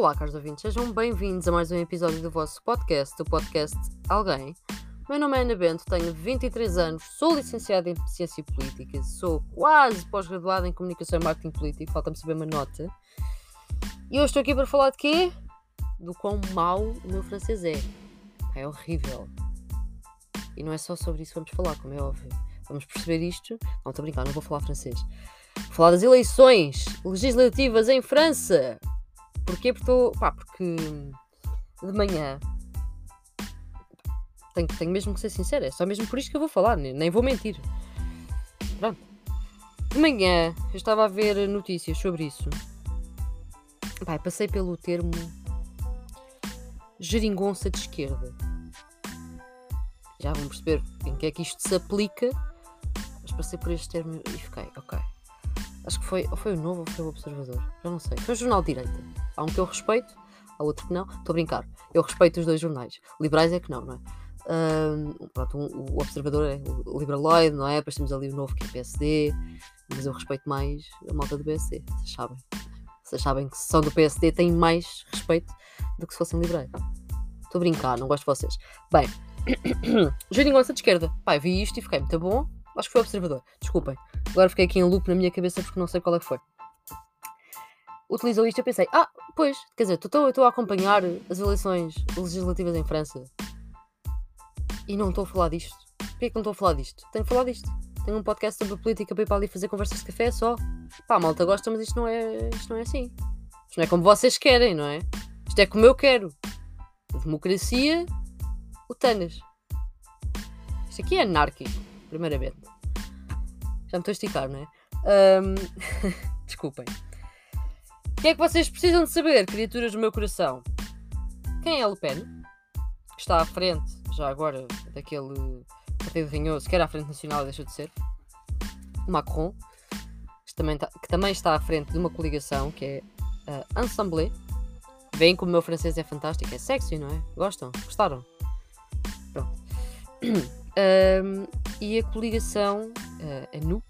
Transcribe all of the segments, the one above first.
Olá, caros ouvintes, sejam bem-vindos a mais um episódio do vosso podcast, o podcast Alguém. Meu nome é Ana Bento, tenho 23 anos, sou licenciada em Ciência Política, sou quase pós-graduada em Comunicação e Marketing Político, falta-me saber uma nota. E hoje estou aqui para falar de quê? Do quão mau o meu francês é. É horrível. E não é só sobre isso que vamos falar, como é óbvio. Vamos perceber isto. Não, estou a brincar, não vou falar francês. Vou falar das eleições legislativas em França. Porquê? Porque. Pá, porque de manhã. Tenho, tenho mesmo que ser sincera, é só mesmo por isto que eu vou falar, nem, nem vou mentir. Pronto. De manhã eu estava a ver notícias sobre isso. Pá, passei pelo termo geringonça de esquerda. Já vão perceber em que é que isto se aplica, mas passei por este termo e fiquei, ok. Acho que foi, ou foi o Novo ou foi o Observador, já não sei. Foi o Jornal de Direita. Há um que eu respeito, há outro que não. Estou a brincar. Eu respeito os dois jornais. Liberais é que não, não é? Um, pronto, um, o Observador é o Liberaloid, não é? Depois temos ali o novo que é PSD, mas eu respeito mais a malta do PSD, vocês sabem. Vocês sabem que se são do PSD têm mais respeito do que se fossem liberais. Estou a brincar, não gosto de vocês. Bem, Geringonça de esquerda. Pá, vi isto e fiquei muito bom. Acho que foi observador. Desculpem. Agora fiquei aqui em loop na minha cabeça porque não sei qual é que foi. Utilizou isto e eu pensei, ah, pois, quer dizer, estou a acompanhar as eleições legislativas em França e não estou a falar disto. Porquê que não estou a falar disto? Tenho que falar disto. Tenho um podcast sobre política para ir para ali fazer conversas de café só. Pá, a malta gosta, mas isto não é, isto não é assim. Isto não é como vocês querem, não é? Isto é como eu quero. Democracia, o Tanas. Isto aqui é anárquico, primeiramente. Já me estou a esticar, não é? Um... Desculpem. O que é que vocês precisam de saber, criaturas do meu coração? Quem é Le Pen? Que está à frente, já agora, daquele partido ranhoso, que era à frente nacional deixou de ser. Macron, que também, está, que também está à frente de uma coligação, que é a Ensemble. Veem como o meu francês é fantástico, é sexy, não é? Gostam? Gostaram? Pronto. Um, e a coligação, uh, a NUP,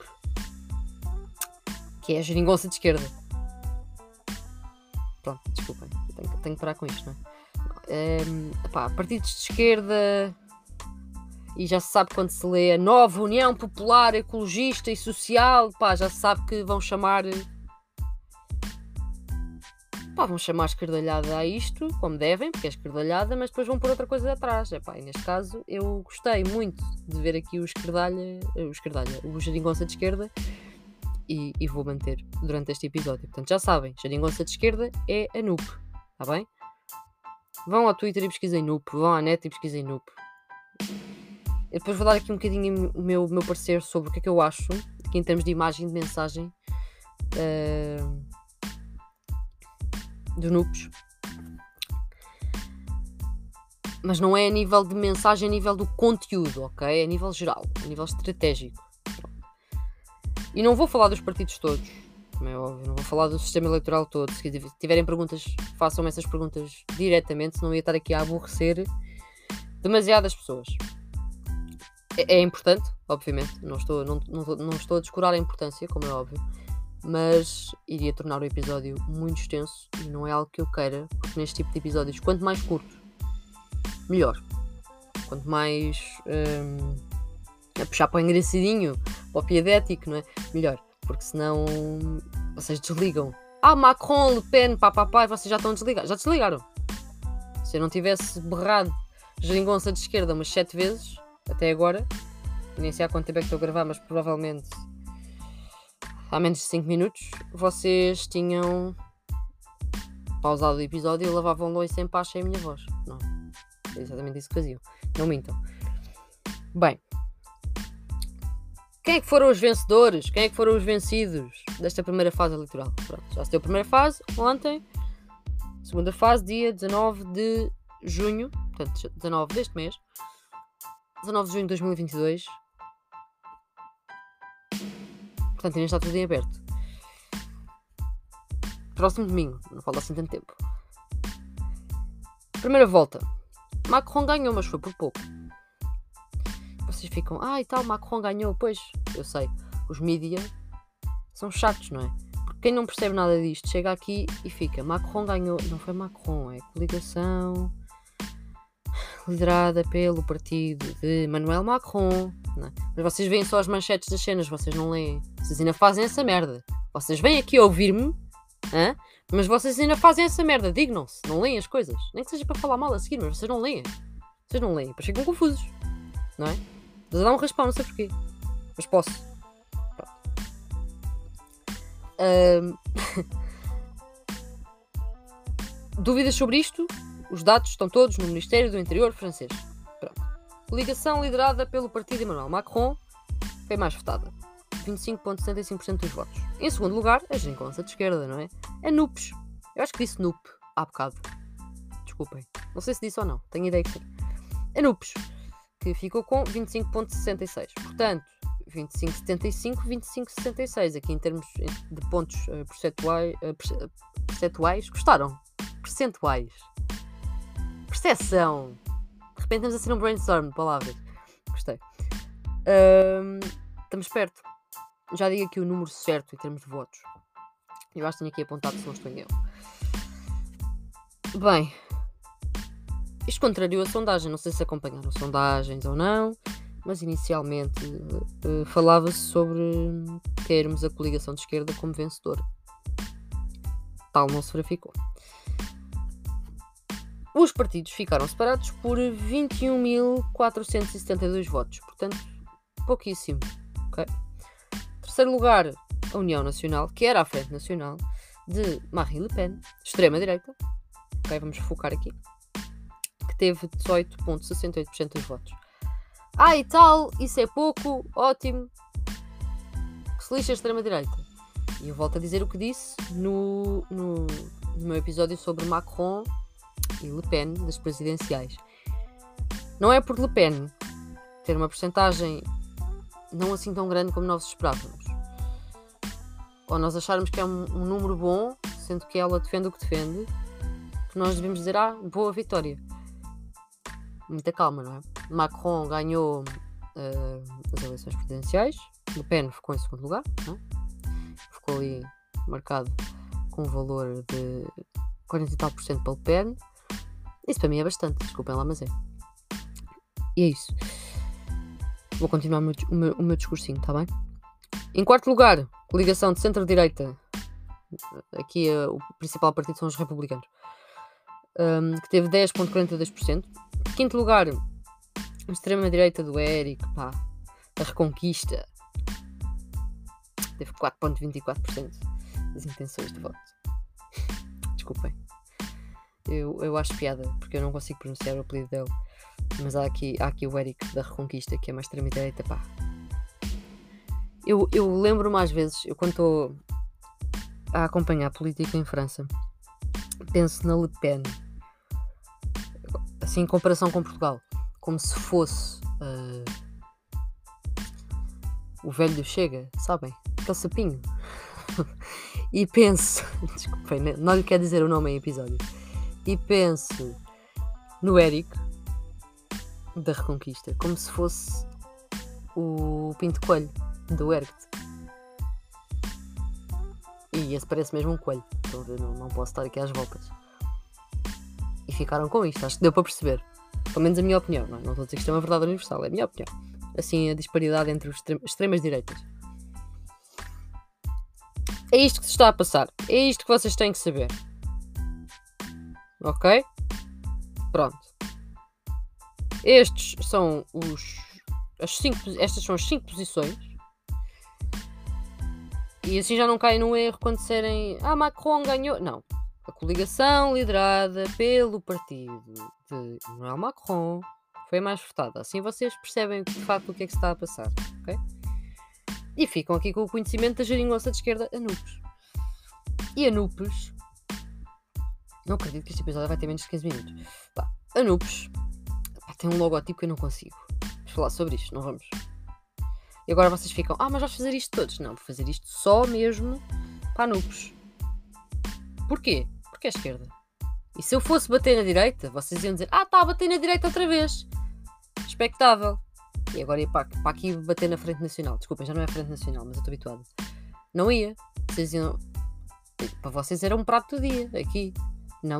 que é a geringonça de esquerda. Pronto, desculpem, tenho, tenho que parar com isto, não é? Um, epá, partidos de esquerda, e já se sabe quando se lê a nova União Popular, Ecologista e Social, pá, já se sabe que vão chamar pá, vão chamar esquerdalhada a isto, como devem, porque é esquerdalhada, mas depois vão pôr outra coisa atrás. Epá, e neste caso, eu gostei muito de ver aqui o esquerdalha, o esquerdalha, o geringonça de esquerda, e, e, vou manter durante este episódio. Portanto, já sabem, geringonça de esquerda é a NUP, está bem? Vão ao Twitter e pesquisem NUP, vão à net e pesquisem NUP. Eu depois vou dar aqui um bocadinho o meu, meu parecer sobre o que é que eu acho, aqui em termos de imagem, de mensagem. Uh, dos NUPs. Mas não é a nível de mensagem, é a nível do conteúdo, ok? É a nível geral, a nível estratégico. E não vou falar dos partidos todos, como é óbvio, não vou falar do sistema eleitoral todo. Se tiverem perguntas, façam essas perguntas diretamente, senão ia estar aqui a aborrecer demasiadas pessoas. É, é importante, obviamente, não estou, não, não, não estou a descurar a importância, como é óbvio mas iria tornar o episódio muito extenso e não é algo que eu queira, porque neste tipo de episódios, quanto mais curto, melhor. Quanto mais um, a puxar para o engraçadinho, para o piedético, não é? Melhor, porque senão vocês desligam. Ah, Macron, Le Pen, papapá, vocês já estão desligados. Já desligaram. Se eu não tivesse berrado geringonça de esquerda umas 7 vezes, até agora, nem sei há quanto tempo é que estou a gravar, mas provavelmente há menos de 5 minutos, vocês tinham pausado o episódio e lavavam louça em paz sem a minha voz. Não. É exatamente isso que faziam. Não mintam. Bem. Quem é que foram os vencedores? Quem é que foram os vencidos desta primeira fase eleitoral? Pronto, já se deu a primeira fase ontem. Segunda fase, dia 19 de junho. Portanto, 19 deste mês. 19 de junho de 2022. Portanto, ainda está tudo em aberto. Próximo domingo, não falta assim tanto tempo. Primeira volta. Macron ganhou, mas foi por pouco. Vocês ficam, ah e tal, Macron ganhou. Pois, eu sei, os mídia são chatos, não é? Porque quem não percebe nada disto chega aqui e fica: Macron ganhou. Não foi Macron, é coligação liderada pelo partido de Manuel Macron. É? Mas vocês veem só as manchetes das cenas, vocês não leem. Vocês ainda fazem essa merda. Vocês vêm aqui ouvir-me, mas vocês ainda fazem essa merda. Dignam-se, não leem as coisas. Nem que seja para falar mal a seguir, mas vocês não leem. Vocês não leem, depois ficam confusos, não é? A dar um raspão, não sei porquê. Mas posso. Um... Dúvidas sobre isto? Os dados estão todos no Ministério do Interior francês. Pronto. Ligação liderada pelo partido Emmanuel Macron foi mais votada. 25,75% dos votos. Em segundo lugar, a geringonça de esquerda, não é? A NUPES. Eu acho que disse NUP há bocado. Desculpem. Não sei se disse ou não. Tenho ideia que sim. A NUPES, que ficou com 25,66. Portanto, 25,75, 25,66. Aqui em termos de pontos uh, percentuais, uh, percentuais, gostaram? Percentuais percepção. De repente estamos a ser um brainstorm de palavras. Gostei. Estamos perto. Já digo aqui o número certo em termos de votos. Eu acho que tenho aqui apontado se não estou em erro. Bem, isto contrariou a sondagem. Não sei se acompanharam sondagens ou não, mas inicialmente uh, falava-se sobre termos a coligação de esquerda como vencedora. Tal não se verificou. Os partidos ficaram separados por 21.472 votos, portanto, pouquíssimo. Okay? Terceiro lugar, a União Nacional, que era a Frente Nacional, de Marine Le Pen, extrema-direita. Vamos focar aqui. Que teve 18,68% dos votos. Ah, e tal, isso é pouco, ótimo. Que se lixa a extrema-direita. E eu volto a dizer o que disse no, no, no meu episódio sobre Macron e Le Pen das presidenciais. Não é por Le Pen ter uma porcentagem não assim tão grande como nós esperávamos. Ou nós acharmos que é um, um número bom, sendo que ela defende o que defende, que nós devemos dizer, ah, boa vitória. Muita calma, não é? Macron ganhou uh, as eleições presidenciais, Le Pen ficou em segundo lugar, não? É? ficou ali marcado com um valor de 40 e tal por cento para Le Pen, isso para mim é bastante, desculpem lá, mas é. E é isso. Vou continuar o meu, o meu, o meu discursinho, está bem? Em quarto lugar, coligação de centro-direita. Aqui uh, o principal partido são os republicanos. Um, que teve 10,42%. Quinto lugar, a extrema-direita do Eric, pá, a Reconquista. Teve 4,24% das intenções de voto. Desculpem. Eu, eu acho piada, porque eu não consigo pronunciar o apelido dele. Mas há aqui, há aqui o Eric da Reconquista, que é mais extrema-direita, pá. Eu, eu lembro-me às vezes, eu quando estou a acompanhar a política em França, penso na Le Pen, assim em comparação com Portugal, como se fosse uh, o velho Chega, sabem? Aquele sapinho. e penso, desculpem, não lhe quero dizer o nome em episódio e penso no Eric da Reconquista como se fosse o Pinto Coelho do Eric. E esse parece mesmo um coelho. Estão a ver? Não, não posso estar aqui às voltas. E ficaram com isto. Acho que deu para perceber. Pelo menos a minha opinião. Não, é? não estou a dizer que isto é uma verdade universal. É a minha opinião. Assim, a disparidade entre as extremas direitas. É isto que se está a passar. É isto que vocês têm que saber. Ok? Pronto. Estes são os. As cinco, estas são as 5 posições. E assim já não caem no erro quando disserem Ah, Macron ganhou. Não. A coligação liderada pelo partido de Emmanuel Macron foi mais votada. Assim vocês percebem de facto o que é que se está a passar. Ok? E ficam aqui com o conhecimento da geringonça de esquerda Anupes. E Anupes não acredito que este episódio vai ter menos de 15 minutos. Pá, Anubis pá, tem um logotipo que eu não consigo. Vamos falar sobre isto, não vamos? E agora vocês ficam, ah, mas vais fazer isto todos. Não, vou fazer isto só mesmo para Anubis. Porquê? Porque é esquerda. E se eu fosse bater na direita, vocês iam dizer, ah, a bater na direita outra vez. Expectável. E agora ia para, para aqui bater na Frente Nacional. Desculpem, já não é a Frente Nacional, mas eu estou habituado. Não ia. Vocês iam, Para vocês era um prato do dia, aqui. Não.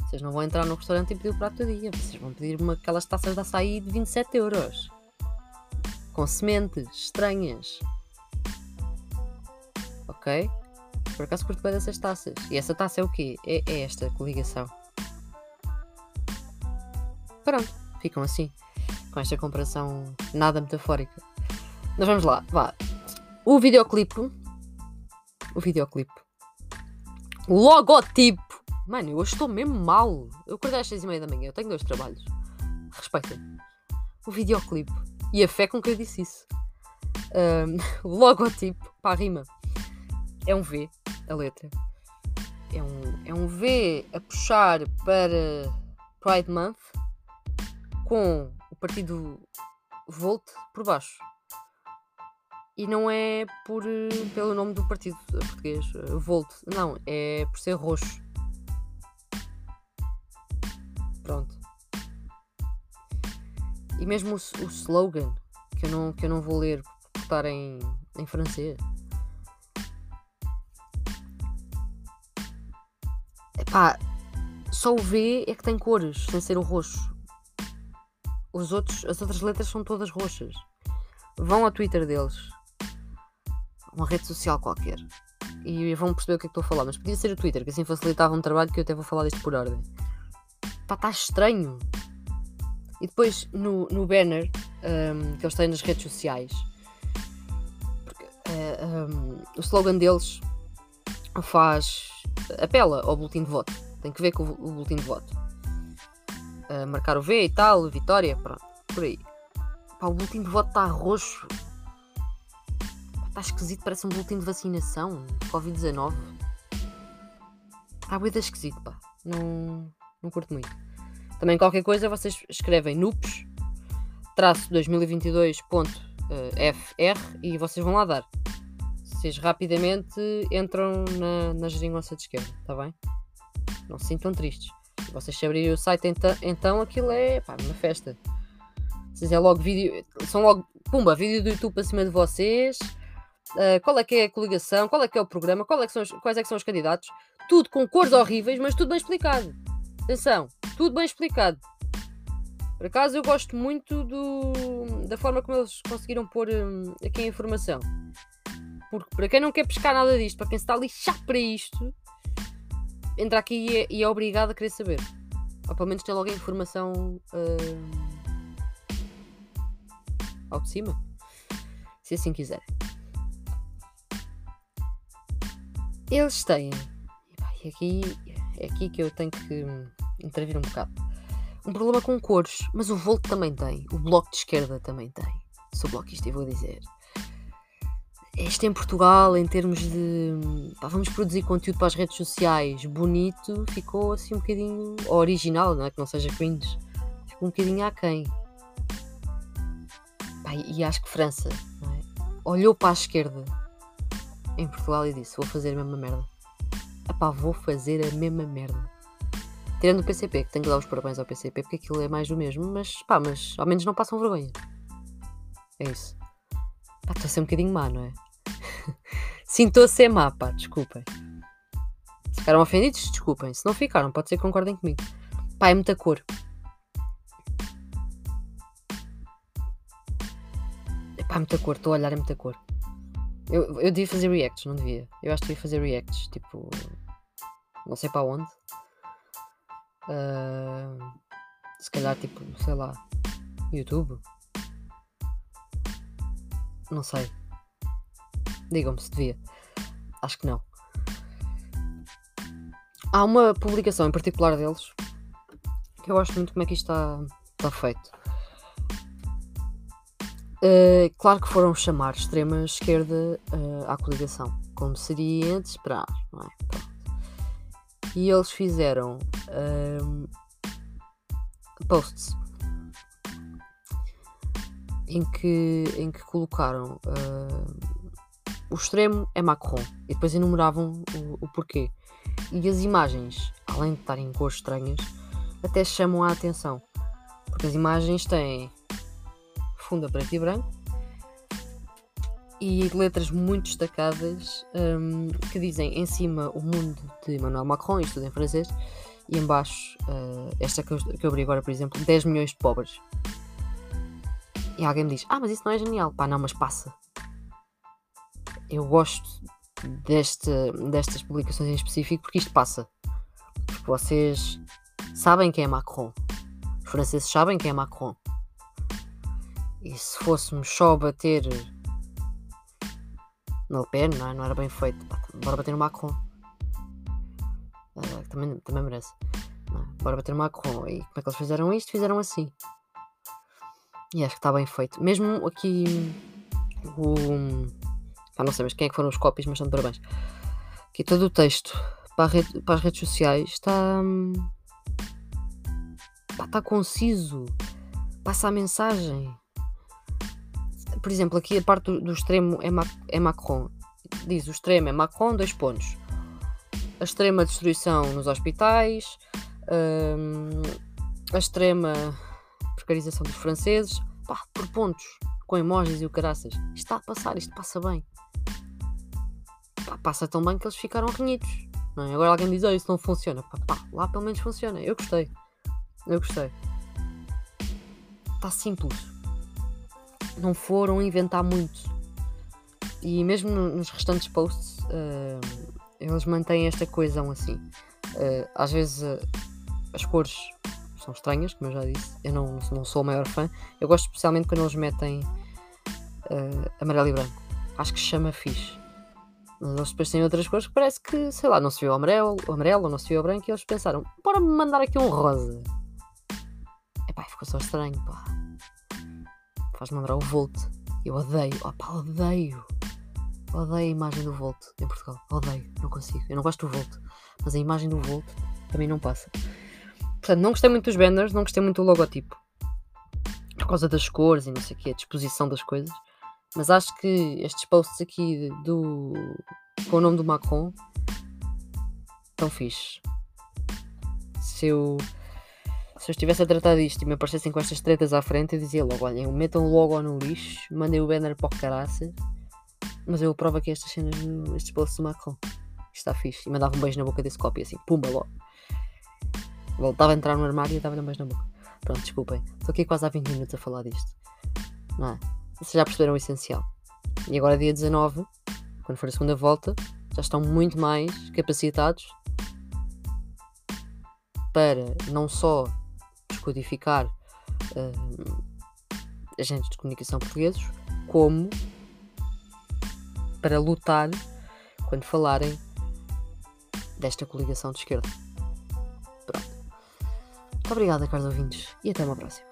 Vocês não vão entrar no restaurante e pedir o prato do dia. Vocês vão pedir uma, aquelas taças de açaí de 27 euros. Com sementes estranhas. Ok? Por acaso curto bem dessas taças. E essa taça é o quê? É, é esta coligação. Pronto, ficam assim. Com esta comparação nada metafórica. Mas vamos lá, vá. O videoclipe. O videoclipe. Logotipo. Mano, eu hoje estou mesmo mal. Eu acordei às seis e meia da manhã. Eu tenho dois trabalhos. Respeitem. O videoclipe. E a fé com que eu disse isso. Um, o logotipo. Pá, rima. É um V, a letra. É um, é um V a puxar para Pride Month com o partido Volt por baixo. E não é por, pelo nome do partido português, Volt. Não, é por ser roxo. Pronto. E mesmo o, o slogan, que eu, não, que eu não vou ler por estar em, em francês. Epá, só o V é que tem cores, sem ser o roxo. Os outros, as outras letras são todas roxas. Vão ao Twitter deles. Uma rede social qualquer. E vão perceber o que é que estou a falar. Mas podia ser o Twitter, que assim facilitava um trabalho que eu até vou falar disto por ordem. Pá, está estranho. E depois no, no banner um, que eles têm nas redes sociais, porque, uh, um, o slogan deles faz. apela ao boletim de voto. Tem que ver com o, o boletim de voto. Uh, marcar o V e tal, vitória, pronto, por aí. Pá, o boletim de voto está roxo. Está esquisito, parece um boletim de vacinação. Covid-19. Está bem esquisito, pá. Não, não curto muito. Também qualquer coisa vocês escrevem NUPS traço 2022.fr e vocês vão lá dar. Vocês rapidamente entram na, na geringonça de esquerda, está bem? Não se sintam tristes. Se vocês se abrirem o site então, então aquilo é pá, uma festa. Vocês é logo vídeo. São logo. Pumba, vídeo do YouTube para cima de vocês. Uh, qual é que é a coligação? Qual é que é o programa? É são os, quais é que são os candidatos? Tudo com cores horríveis, mas tudo bem explicado. Atenção, tudo bem explicado. Por acaso eu gosto muito do, da forma como eles conseguiram pôr um, aqui a informação. Porque para quem não quer pescar nada disto, para quem está a lixar para isto, entra aqui e é, e é obrigado a querer saber. Ou pelo menos ter logo a informação uh, ao de cima. Se assim quiser. Eles têm. E aqui é aqui que eu tenho que intervir um bocado. Um problema com cores, mas o Volt também tem. O Bloco de Esquerda também tem. Sou bloquista e vou dizer. Este em Portugal, em termos de. Pá, vamos produzir conteúdo para as redes sociais bonito, ficou assim um bocadinho. original, não é? Que não seja cringe. Ficou um bocadinho aquém. Pá, e acho que França é? olhou para a esquerda em Portugal e disse: Vou fazer a mesma merda. Epá, vou fazer a mesma merda. Tirando o PCP, que tenho que dar os parabéns ao PCP, porque aquilo é mais do mesmo, mas pá, mas ao menos não passam vergonha. É isso. Pá, estou a ser um bocadinho má, não é? Sinto a ser má, pá, desculpem. Se ficaram ofendidos, desculpem. Se não ficaram, pode ser que concordem comigo. Pá, é muita cor. Pá, é muita cor, estou a olhar, é muita cor. Eu, eu devia fazer reacts, não devia. Eu acho que devia fazer reacts, tipo. Não sei para onde. Uh, se calhar, tipo, sei lá. YouTube? Não sei. Digam-me se devia. Acho que não. Há uma publicação em particular deles que eu gosto muito como é que isto está, está feito. Uh, claro que foram chamar extrema esquerda uh, à coligação, como seria de esperar, é? E eles fizeram uh, posts em que, em que colocaram o extremo é Macron e depois enumeravam o, o porquê. E as imagens, além de estarem em cores estranhas, até chamam a atenção, porque as imagens têm funda preto e branco e letras muito destacadas um, que dizem em cima o mundo de Emmanuel Macron, isto tudo em francês, e embaixo, uh, esta que eu, que eu abri agora, por exemplo, 10 milhões de pobres. E alguém me diz: Ah, mas isso não é genial. Pá, não, mas passa. Eu gosto deste, destas publicações em específico porque isto passa. Porque vocês sabem quem é Macron. Os franceses sabem quem é Macron. E se fôssemos só bater no Le Pen, não, é? não era bem feito. Bora bater no Macron. Uh, também, também merece. Não, é? bora bater no Macron. E como é que eles fizeram isto? Fizeram assim. E acho que está bem feito. Mesmo aqui o. Ah, não sei, mas quem é que foram os copies, mas estão de parabéns. Aqui todo o texto para, rede, para as redes sociais está. Está conciso. Passa a mensagem. Por exemplo, aqui a parte do, do extremo é, Ma, é Macron. Diz o extremo é Macron, dois pontos. A extrema destruição nos hospitais. Hum, a extrema precarização dos franceses, pá, por pontos, com emojis e o caraças. Isto está a passar, isto passa bem. Pá, passa tão bem que eles ficaram renhidos. Não é? Agora alguém diz, oh, isso não funciona. Pá, pá, lá pelo menos funciona. Eu gostei. Eu gostei. Está simples. Não foram inventar muito. E mesmo nos restantes posts, uh, eles mantêm esta coesão assim. Uh, às vezes uh, as cores são estranhas, como eu já disse. Eu não, não sou o maior fã. Eu gosto especialmente quando eles metem amarelo e branco. Acho que chama fixe. Mas eles depois têm outras cores que parece que, sei lá, não se viu amarelo, amarelo ou não se viu branco e eles pensaram, bora me mandar aqui um rosa. Epá, ficou só estranho, pá. Faz-me lembrar o Volt. Eu odeio, opá, odeio. Odeio a imagem do Volt em Portugal. Odeio, não consigo. Eu não gosto do Volt. Mas a imagem do Volt também não passa. Portanto, não gostei muito dos banners, não gostei muito do logotipo. Por causa das cores e não sei o que, a disposição das coisas. Mas acho que estes posts aqui do. com o nome do Macron estão fixe. Se eu. Se eu estivesse a tratar disto e me aparecessem com estas tretas à frente, eu dizia logo: olhem, metam logo no lixo, mandem o banner para o caraças, mas eu aprovo aqui estas cenas, estes posts do Macron. Está fixe. E mandava um beijo na boca desse copy assim, pumba logo. Voltava a entrar no armário e estava na mais na boca. Pronto, desculpem. Estou aqui quase há 20 minutos a falar disto. Não é? Vocês já perceberam o essencial. E agora, dia 19, quando for a segunda volta, já estão muito mais capacitados para não só descodificar uh, agentes de comunicação portugueses, como para lutar quando falarem desta coligação de esquerda. Obrigada, caros ouvintes, e até uma próxima.